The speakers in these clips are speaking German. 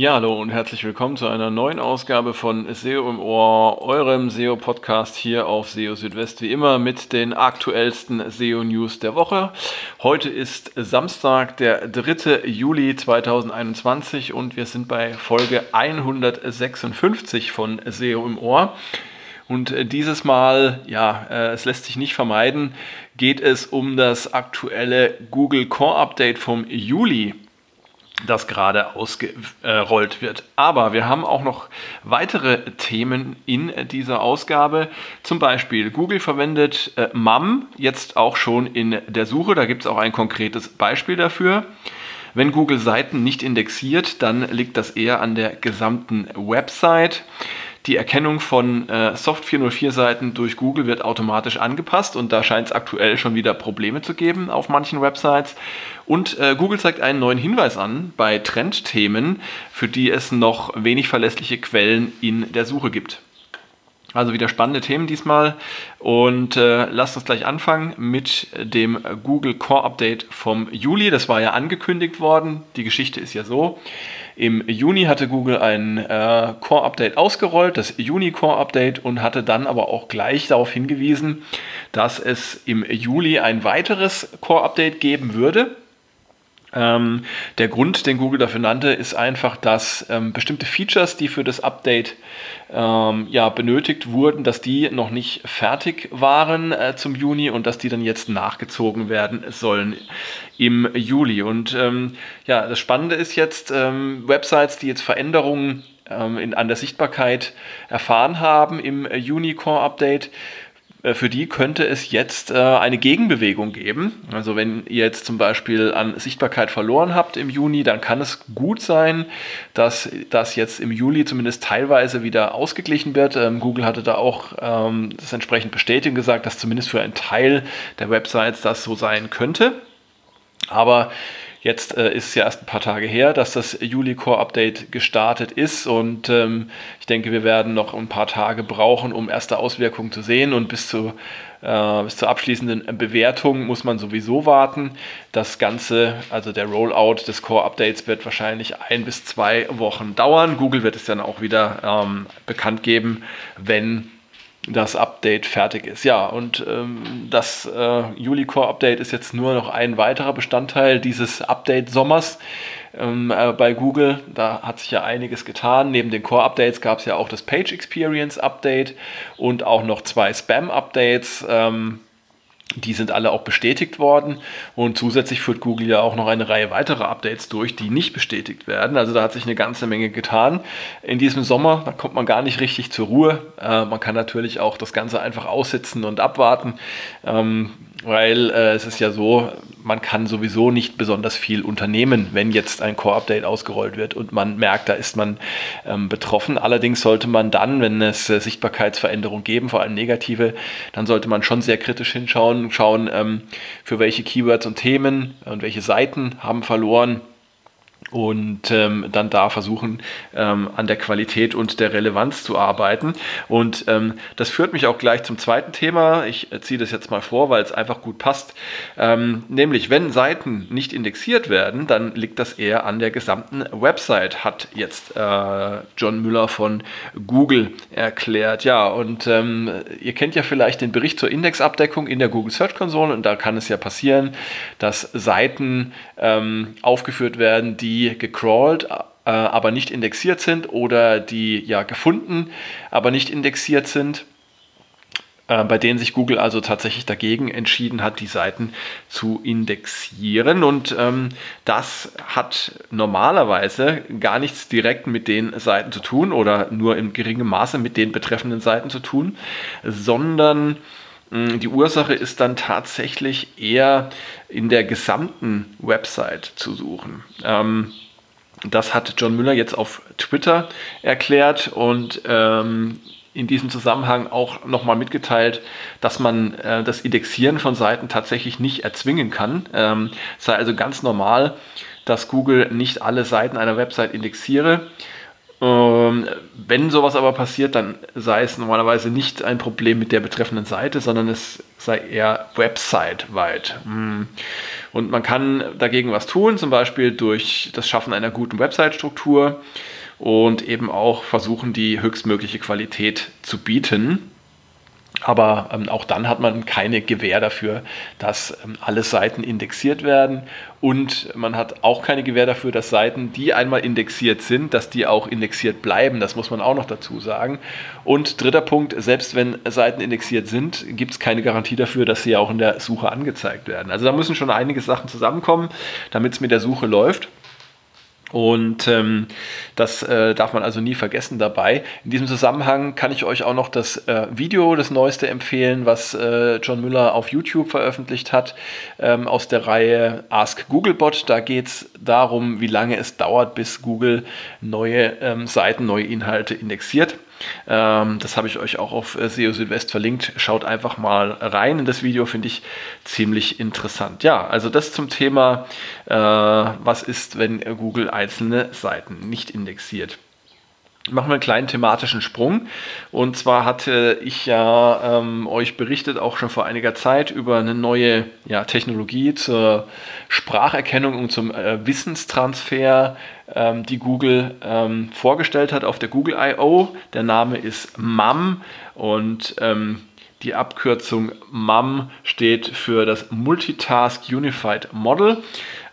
Ja, hallo und herzlich willkommen zu einer neuen Ausgabe von SEO im Ohr, eurem SEO-Podcast hier auf SEO Südwest, wie immer mit den aktuellsten SEO-News der Woche. Heute ist Samstag, der 3. Juli 2021 und wir sind bei Folge 156 von SEO im Ohr. Und dieses Mal, ja, äh, es lässt sich nicht vermeiden, geht es um das aktuelle Google Core Update vom Juli das gerade ausgerollt wird. Aber wir haben auch noch weitere Themen in dieser Ausgabe. Zum Beispiel Google verwendet äh, MAM jetzt auch schon in der Suche. Da gibt es auch ein konkretes Beispiel dafür. Wenn Google Seiten nicht indexiert, dann liegt das eher an der gesamten Website. Die Erkennung von äh, Soft 404 Seiten durch Google wird automatisch angepasst und da scheint es aktuell schon wieder Probleme zu geben auf manchen Websites. Und äh, Google zeigt einen neuen Hinweis an bei Trendthemen, für die es noch wenig verlässliche Quellen in der Suche gibt. Also wieder spannende Themen diesmal. Und äh, lasst uns gleich anfangen mit dem Google Core Update vom Juli. Das war ja angekündigt worden. Die Geschichte ist ja so. Im Juni hatte Google ein äh, Core Update ausgerollt, das Juni Core Update, und hatte dann aber auch gleich darauf hingewiesen, dass es im Juli ein weiteres Core Update geben würde. Ähm, der Grund, den Google dafür nannte, ist einfach, dass ähm, bestimmte Features, die für das Update ähm, ja, benötigt wurden, dass die noch nicht fertig waren äh, zum Juni und dass die dann jetzt nachgezogen werden sollen im Juli. Und ähm, ja, das Spannende ist jetzt, ähm, Websites, die jetzt Veränderungen ähm, in, an der Sichtbarkeit erfahren haben im Juni Core Update, äh, für die könnte es jetzt äh, eine Gegenbewegung geben. Also wenn ihr jetzt zum Beispiel an Sichtbarkeit verloren habt im Juni, dann kann es gut sein, dass das jetzt im Juli zumindest teilweise wieder ausgeglichen wird. Ähm, Google hatte da auch ähm, das entsprechend bestätigt gesagt, dass zumindest für einen Teil der Websites das so sein könnte. Aber Jetzt äh, ist es ja erst ein paar Tage her, dass das Juli Core Update gestartet ist und ähm, ich denke, wir werden noch ein paar Tage brauchen, um erste Auswirkungen zu sehen und bis, zu, äh, bis zur abschließenden Bewertung muss man sowieso warten. Das Ganze, also der Rollout des Core Updates wird wahrscheinlich ein bis zwei Wochen dauern. Google wird es dann auch wieder ähm, bekannt geben, wenn das Update fertig ist. Ja, und ähm, das äh, Juli-Core-Update ist jetzt nur noch ein weiterer Bestandteil dieses Update-Sommers ähm, äh, bei Google. Da hat sich ja einiges getan. Neben den Core-Updates gab es ja auch das Page Experience-Update und auch noch zwei Spam-Updates. Ähm, die sind alle auch bestätigt worden und zusätzlich führt Google ja auch noch eine Reihe weiterer Updates durch, die nicht bestätigt werden. Also da hat sich eine ganze Menge getan in diesem Sommer. Da kommt man gar nicht richtig zur Ruhe. Äh, man kann natürlich auch das Ganze einfach aussitzen und abwarten. Ähm, weil äh, es ist ja so, man kann sowieso nicht besonders viel unternehmen, wenn jetzt ein Core-Update ausgerollt wird und man merkt, da ist man ähm, betroffen. Allerdings sollte man dann, wenn es äh, Sichtbarkeitsveränderungen geben, vor allem negative, dann sollte man schon sehr kritisch hinschauen, schauen, ähm, für welche Keywords und Themen und welche Seiten haben verloren und ähm, dann da versuchen, ähm, an der Qualität und der Relevanz zu arbeiten. Und ähm, das führt mich auch gleich zum zweiten Thema. Ich äh, ziehe das jetzt mal vor, weil es einfach gut passt. Ähm, nämlich, wenn Seiten nicht indexiert werden, dann liegt das eher an der gesamten Website, hat jetzt äh, John Müller von Google erklärt. Ja, und ähm, ihr kennt ja vielleicht den Bericht zur Indexabdeckung in der Google Search Console und da kann es ja passieren, dass Seiten ähm, aufgeführt werden, die die gecrawlt, äh, aber nicht indexiert sind oder die ja gefunden, aber nicht indexiert sind, äh, bei denen sich Google also tatsächlich dagegen entschieden hat, die Seiten zu indexieren. Und ähm, das hat normalerweise gar nichts direkt mit den Seiten zu tun oder nur in geringem Maße mit den betreffenden Seiten zu tun, sondern die Ursache ist dann tatsächlich eher in der gesamten Website zu suchen. Ähm, das hat John Müller jetzt auf Twitter erklärt und ähm, in diesem Zusammenhang auch nochmal mitgeteilt, dass man äh, das Indexieren von Seiten tatsächlich nicht erzwingen kann. Ähm, es sei also ganz normal, dass Google nicht alle Seiten einer Website indexiere. Ähm, wenn sowas aber passiert, dann sei es normalerweise nicht ein Problem mit der betreffenden Seite, sondern es sei eher website-weit. Hm. Und man kann dagegen was tun, zum Beispiel durch das Schaffen einer guten Website-Struktur und eben auch versuchen, die höchstmögliche Qualität zu bieten. Aber ähm, auch dann hat man keine Gewähr dafür, dass ähm, alle Seiten indexiert werden. Und man hat auch keine Gewähr dafür, dass Seiten, die einmal indexiert sind, dass die auch indexiert bleiben. Das muss man auch noch dazu sagen. Und dritter Punkt, selbst wenn Seiten indexiert sind, gibt es keine Garantie dafür, dass sie auch in der Suche angezeigt werden. Also da müssen schon einige Sachen zusammenkommen, damit es mit der Suche läuft. Und ähm, das äh, darf man also nie vergessen dabei. In diesem Zusammenhang kann ich euch auch noch das äh, Video, das neueste empfehlen, was äh, John Müller auf YouTube veröffentlicht hat, ähm, aus der Reihe Ask Googlebot. Da geht es darum, wie lange es dauert, bis Google neue ähm, Seiten, neue Inhalte indexiert. Ähm, das habe ich euch auch auf äh, SEO Südwest verlinkt. Schaut einfach mal rein in das Video, finde ich ziemlich interessant. Ja, also das zum Thema, äh, was ist, wenn Google einzelne Seiten nicht indexiert. Machen wir einen kleinen thematischen Sprung. Und zwar hatte ich ja ähm, euch berichtet, auch schon vor einiger Zeit, über eine neue ja, Technologie zur Spracherkennung und zum äh, Wissenstransfer, ähm, die Google ähm, vorgestellt hat auf der Google I.O. Der Name ist MAM und ähm, die Abkürzung MAM steht für das Multitask Unified Model.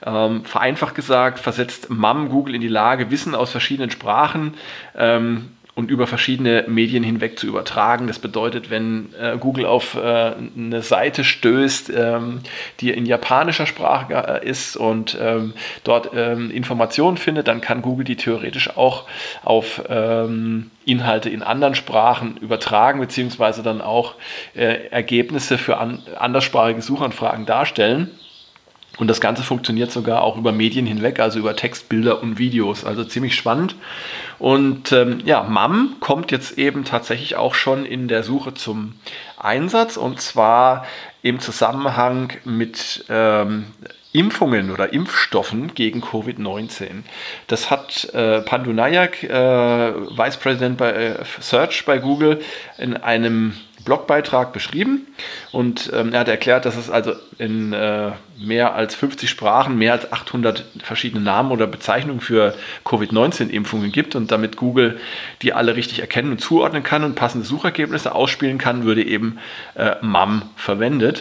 Ähm, vereinfacht gesagt, versetzt MAM Google in die Lage, Wissen aus verschiedenen Sprachen ähm, und über verschiedene Medien hinweg zu übertragen. Das bedeutet, wenn äh, Google auf äh, eine Seite stößt, ähm, die in japanischer Sprache äh, ist und ähm, dort ähm, Informationen findet, dann kann Google die theoretisch auch auf ähm, Inhalte in anderen Sprachen übertragen, beziehungsweise dann auch äh, Ergebnisse für an, anderssprachige Suchanfragen darstellen. Und das Ganze funktioniert sogar auch über Medien hinweg, also über Text, Bilder und Videos. Also ziemlich spannend. Und ähm, ja, MAM kommt jetzt eben tatsächlich auch schon in der Suche zum Einsatz und zwar im Zusammenhang mit ähm, Impfungen oder Impfstoffen gegen Covid-19. Das hat äh, Pandu Nayak, äh, Vice President bei äh, Search bei Google, in einem Blogbeitrag beschrieben und ähm, er hat erklärt, dass es also in äh, mehr als 50 Sprachen mehr als 800 verschiedene Namen oder Bezeichnungen für Covid-19-Impfungen gibt und damit Google die alle richtig erkennen und zuordnen kann und passende Suchergebnisse ausspielen kann, würde eben äh, MAM verwendet.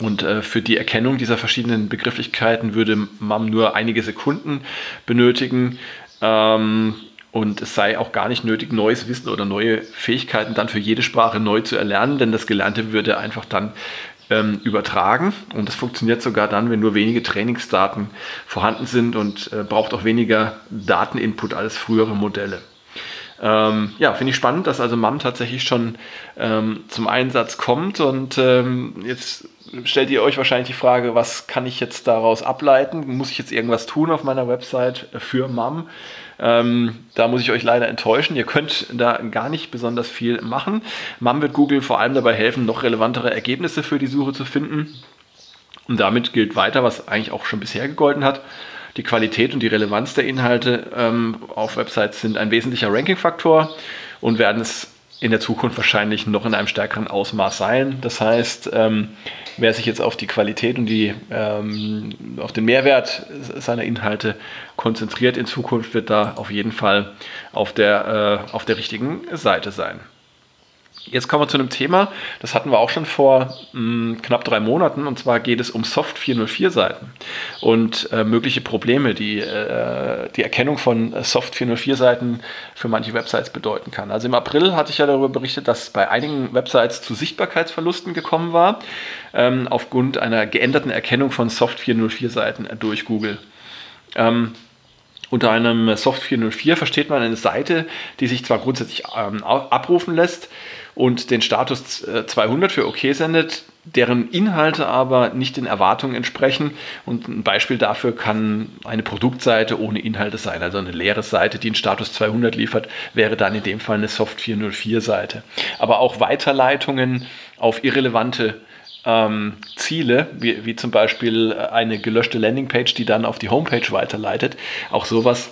Und äh, für die Erkennung dieser verschiedenen Begrifflichkeiten würde MAM nur einige Sekunden benötigen. Ähm, und es sei auch gar nicht nötig, neues Wissen oder neue Fähigkeiten dann für jede Sprache neu zu erlernen, denn das Gelernte würde einfach dann ähm, übertragen. Und das funktioniert sogar dann, wenn nur wenige Trainingsdaten vorhanden sind und äh, braucht auch weniger Dateninput als frühere Modelle. Ähm, ja, finde ich spannend, dass also MAM tatsächlich schon ähm, zum Einsatz kommt. Und ähm, jetzt stellt ihr euch wahrscheinlich die Frage, was kann ich jetzt daraus ableiten? Muss ich jetzt irgendwas tun auf meiner Website für MAM? Ähm, da muss ich euch leider enttäuschen. Ihr könnt da gar nicht besonders viel machen. MAM wird Google vor allem dabei helfen, noch relevantere Ergebnisse für die Suche zu finden. Und damit gilt weiter, was eigentlich auch schon bisher gegolten hat. Die Qualität und die Relevanz der Inhalte ähm, auf Websites sind ein wesentlicher Ranking-Faktor und werden es in der Zukunft wahrscheinlich noch in einem stärkeren Ausmaß sein. Das heißt, ähm, wer sich jetzt auf die Qualität und die, ähm, auf den Mehrwert seiner Inhalte konzentriert in Zukunft, wird da auf jeden Fall auf der, äh, auf der richtigen Seite sein. Jetzt kommen wir zu einem Thema, das hatten wir auch schon vor mh, hm, knapp drei Monaten, und zwar geht es um Soft 404 Seiten und äh, mögliche Probleme, die äh, die Erkennung von Soft 404 Seiten für manche Websites bedeuten kann. Also im April hatte ich ja darüber berichtet, dass bei einigen Websites zu Sichtbarkeitsverlusten gekommen war, ähm, aufgrund einer geänderten Erkennung von Soft 404 Seiten durch Google. Ähm, unter einem Soft 404 versteht man eine Seite, die sich zwar grundsätzlich ähm, abrufen lässt, und den Status 200 äh, für OK sendet, deren Inhalte aber nicht den Erwartungen entsprechen. Und ein Beispiel dafür kann eine Produktseite ohne Inhalte sein. Also eine leere Seite, die einen Status 200 liefert, wäre dann in dem Fall eine Soft 404 Seite. Aber auch Weiterleitungen auf irrelevante ähm, Ziele, wie, wie zum Beispiel eine gelöschte Landingpage, die dann auf die Homepage weiterleitet, auch sowas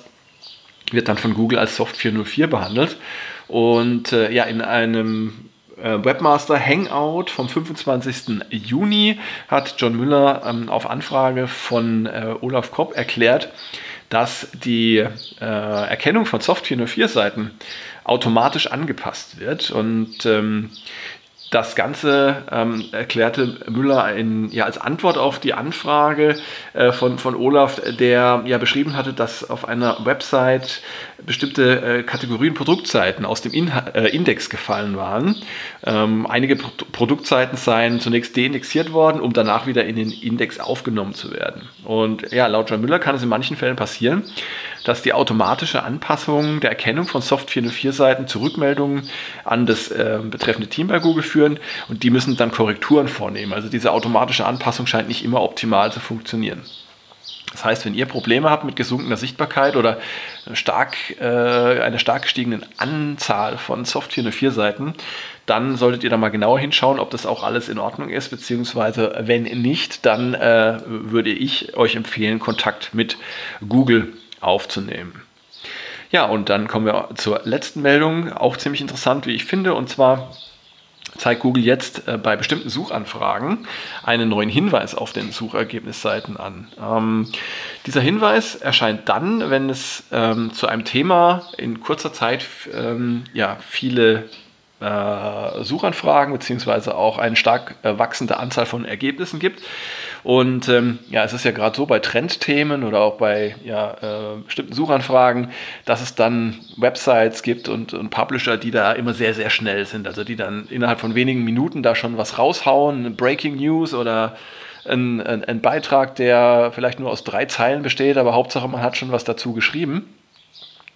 wird dann von Google als Soft 404 behandelt. Und äh, ja, in einem äh, Webmaster Hangout vom 25. Juni hat John Müller ähm, auf Anfrage von äh, Olaf Kopp erklärt, dass die äh, Erkennung von Soft 404 Seiten automatisch angepasst wird und ähm, das Ganze ähm, erklärte Müller in, ja, als Antwort auf die Anfrage äh, von, von Olaf, der ja beschrieben hatte, dass auf einer Website bestimmte äh, Kategorien Produktseiten aus dem Inha äh, Index gefallen waren. Ähm, einige Pro Produktseiten seien zunächst deindexiert worden, um danach wieder in den Index aufgenommen zu werden. Und ja, laut John Müller kann es in manchen Fällen passieren, dass die automatische Anpassung der Erkennung von Soft 404-Seiten zu Rückmeldungen an das äh, betreffende Team bei Google führen und die müssen dann Korrekturen vornehmen. Also diese automatische Anpassung scheint nicht immer optimal zu funktionieren. Das heißt, wenn ihr Probleme habt mit gesunkener Sichtbarkeit oder stark, äh, einer stark gestiegenen Anzahl von Soft 404 Seiten, dann solltet ihr da mal genauer hinschauen, ob das auch alles in Ordnung ist, beziehungsweise wenn nicht, dann äh, würde ich euch empfehlen, Kontakt mit Google aufzunehmen. Ja, und dann kommen wir zur letzten Meldung, auch ziemlich interessant, wie ich finde, und zwar zeigt Google jetzt äh, bei bestimmten Suchanfragen einen neuen Hinweis auf den Suchergebnisseiten an. Ähm, dieser Hinweis erscheint dann, wenn es ähm, zu einem Thema in kurzer Zeit ähm, ja, viele äh, Suchanfragen beziehungsweise auch eine stark äh, wachsende Anzahl von Ergebnissen gibt. Und ähm, ja, es ist ja gerade so bei Trendthemen oder auch bei ja, äh, bestimmten Suchanfragen, dass es dann Websites gibt und, und Publisher, die da immer sehr, sehr schnell sind. Also die dann innerhalb von wenigen Minuten da schon was raushauen, Breaking News oder ein, ein, ein Beitrag, der vielleicht nur aus drei Zeilen besteht, aber Hauptsache man hat schon was dazu geschrieben.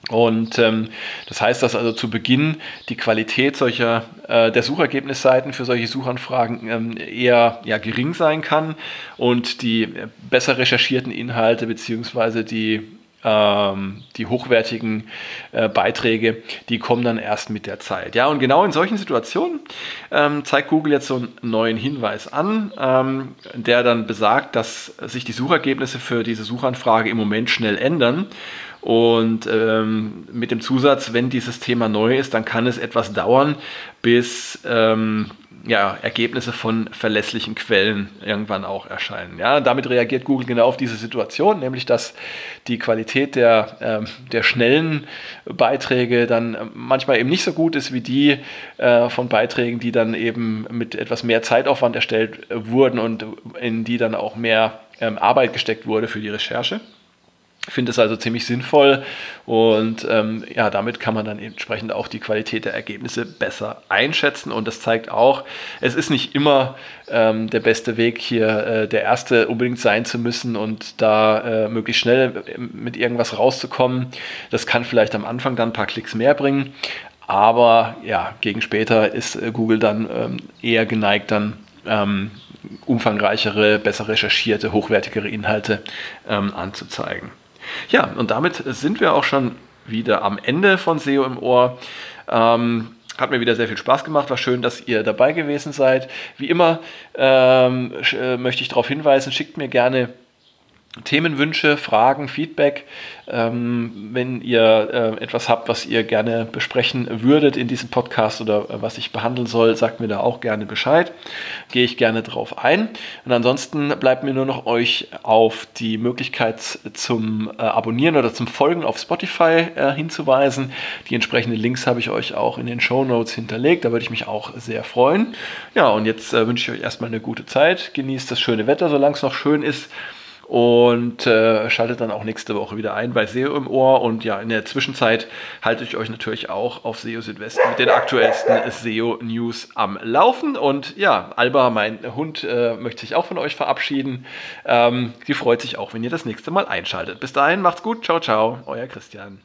Und ähm, das heißt, dass also zu Beginn die Qualität solcher äh, der Suchergebnisseiten für solche Suchanfragen ähm, eher ja, gering sein kann und die besser recherchierten Inhalte beziehungsweise die die hochwertigen äh, Beiträge, die kommen dann erst mit der Zeit. Ja, und genau in solchen Situationen ähm, zeigt Google jetzt so einen neuen Hinweis an, ähm, der dann besagt, dass sich die Suchergebnisse für diese Suchanfrage im Moment schnell ändern und ähm, mit dem Zusatz, wenn dieses Thema neu ist, dann kann es etwas dauern, bis ähm, ja, Ergebnisse von verlässlichen Quellen irgendwann auch erscheinen. Ja, damit reagiert Google genau auf diese Situation, nämlich dass die Qualität der, ähm, der schnellen Beiträge dann manchmal eben nicht so gut ist wie die äh, von Beiträgen, die dann eben mit etwas mehr Zeitaufwand erstellt wurden und in die dann auch mehr ähm, Arbeit gesteckt wurde für die Recherche. Finde es also ziemlich sinnvoll und ähm, ja, damit kann man dann entsprechend auch die Qualität der Ergebnisse besser einschätzen und das zeigt auch, es ist nicht immer ähm, der beste Weg hier äh, der erste unbedingt sein zu müssen und da äh, möglichst schnell mit irgendwas rauszukommen. Das kann vielleicht am Anfang dann ein paar Klicks mehr bringen, aber ja, gegen später ist äh, Google dann ähm, eher geneigt, dann ähm, umfangreichere, besser recherchierte, hochwertigere Inhalte ähm, anzuzeigen. Ja, und damit sind wir auch schon wieder am Ende von SEO im Ohr. Ähm, hat mir wieder sehr viel Spaß gemacht. War schön, dass ihr dabei gewesen seid. Wie immer ähm, äh, möchte ich darauf hinweisen, schickt mir gerne Themenwünsche, Fragen, Feedback. Ähm, wenn ihr äh, etwas habt, was ihr gerne besprechen würdet in diesem Podcast oder äh, was ich behandeln soll, sagt mir da auch gerne Bescheid. Gehe ich gerne drauf ein. Und ansonsten bleibt mir nur noch euch auf die Möglichkeit zum äh, Abonnieren oder zum Folgen auf Spotify äh, hinzuweisen. Die entsprechenden Links habe ich euch auch in den Show Notes hinterlegt. Da würde ich mich auch sehr freuen. Ja, und jetzt äh, wünsche ich euch erstmal eine gute Zeit. Genießt das schöne Wetter, solange es noch schön ist und äh, schaltet dann auch nächste Woche wieder ein bei SEO im Ohr. Und ja, in der Zwischenzeit halte ich euch natürlich auch auf SEO Südwest mit den aktuellsten SEO-News am Laufen. Und ja, Alba, mein Hund, äh, möchte sich auch von euch verabschieden. Ähm, die freut sich auch, wenn ihr das nächste Mal einschaltet. Bis dahin, macht's gut. Ciao, ciao. Euer Christian.